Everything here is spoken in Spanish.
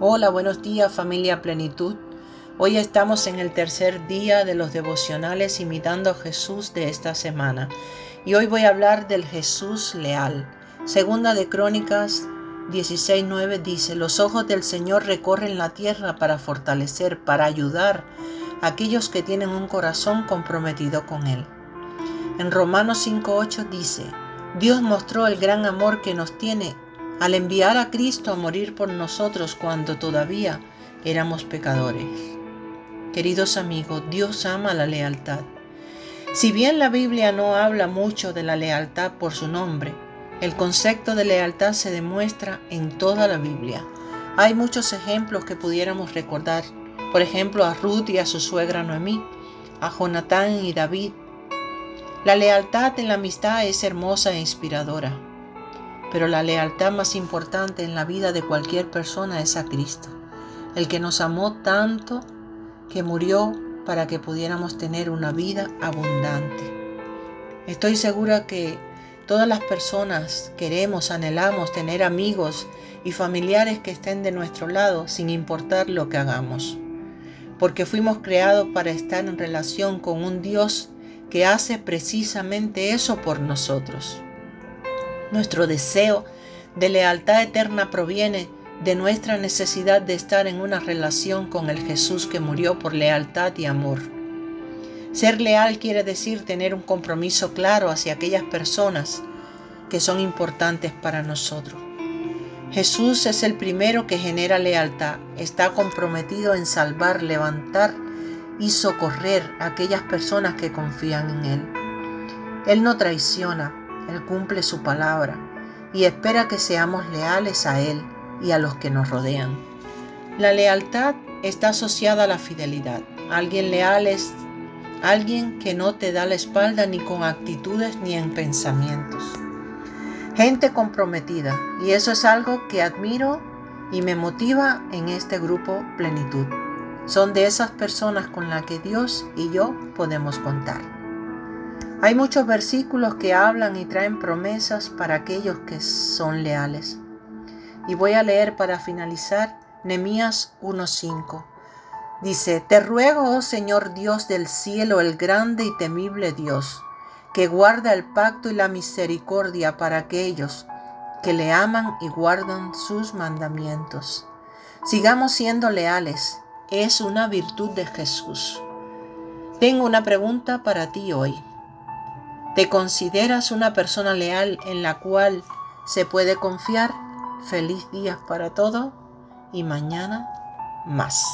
Hola, buenos días familia Plenitud. Hoy estamos en el tercer día de los devocionales imitando a Jesús de esta semana. Y hoy voy a hablar del Jesús leal. Segunda de Crónicas 16:9 dice, los ojos del Señor recorren la tierra para fortalecer, para ayudar a aquellos que tienen un corazón comprometido con Él. En Romanos 5:8 dice, Dios mostró el gran amor que nos tiene al enviar a Cristo a morir por nosotros cuando todavía éramos pecadores. Queridos amigos, Dios ama la lealtad. Si bien la Biblia no habla mucho de la lealtad por su nombre, el concepto de lealtad se demuestra en toda la Biblia. Hay muchos ejemplos que pudiéramos recordar, por ejemplo a Ruth y a su suegra Noemí, a Jonatán y David. La lealtad en la amistad es hermosa e inspiradora. Pero la lealtad más importante en la vida de cualquier persona es a Cristo, el que nos amó tanto que murió para que pudiéramos tener una vida abundante. Estoy segura que todas las personas queremos, anhelamos tener amigos y familiares que estén de nuestro lado sin importar lo que hagamos, porque fuimos creados para estar en relación con un Dios que hace precisamente eso por nosotros. Nuestro deseo de lealtad eterna proviene de nuestra necesidad de estar en una relación con el Jesús que murió por lealtad y amor. Ser leal quiere decir tener un compromiso claro hacia aquellas personas que son importantes para nosotros. Jesús es el primero que genera lealtad, está comprometido en salvar, levantar y socorrer a aquellas personas que confían en Él. Él no traiciona, él cumple su palabra y espera que seamos leales a Él y a los que nos rodean. La lealtad está asociada a la fidelidad. Alguien leal es alguien que no te da la espalda ni con actitudes ni en pensamientos. Gente comprometida. Y eso es algo que admiro y me motiva en este grupo Plenitud. Son de esas personas con las que Dios y yo podemos contar. Hay muchos versículos que hablan y traen promesas para aquellos que son leales. Y voy a leer para finalizar Nemías 1.5. Dice, Te ruego, oh Señor Dios del cielo, el grande y temible Dios, que guarda el pacto y la misericordia para aquellos que le aman y guardan sus mandamientos. Sigamos siendo leales, es una virtud de Jesús. Tengo una pregunta para ti hoy. ¿Te consideras una persona leal en la cual se puede confiar? Feliz día para todo y mañana más.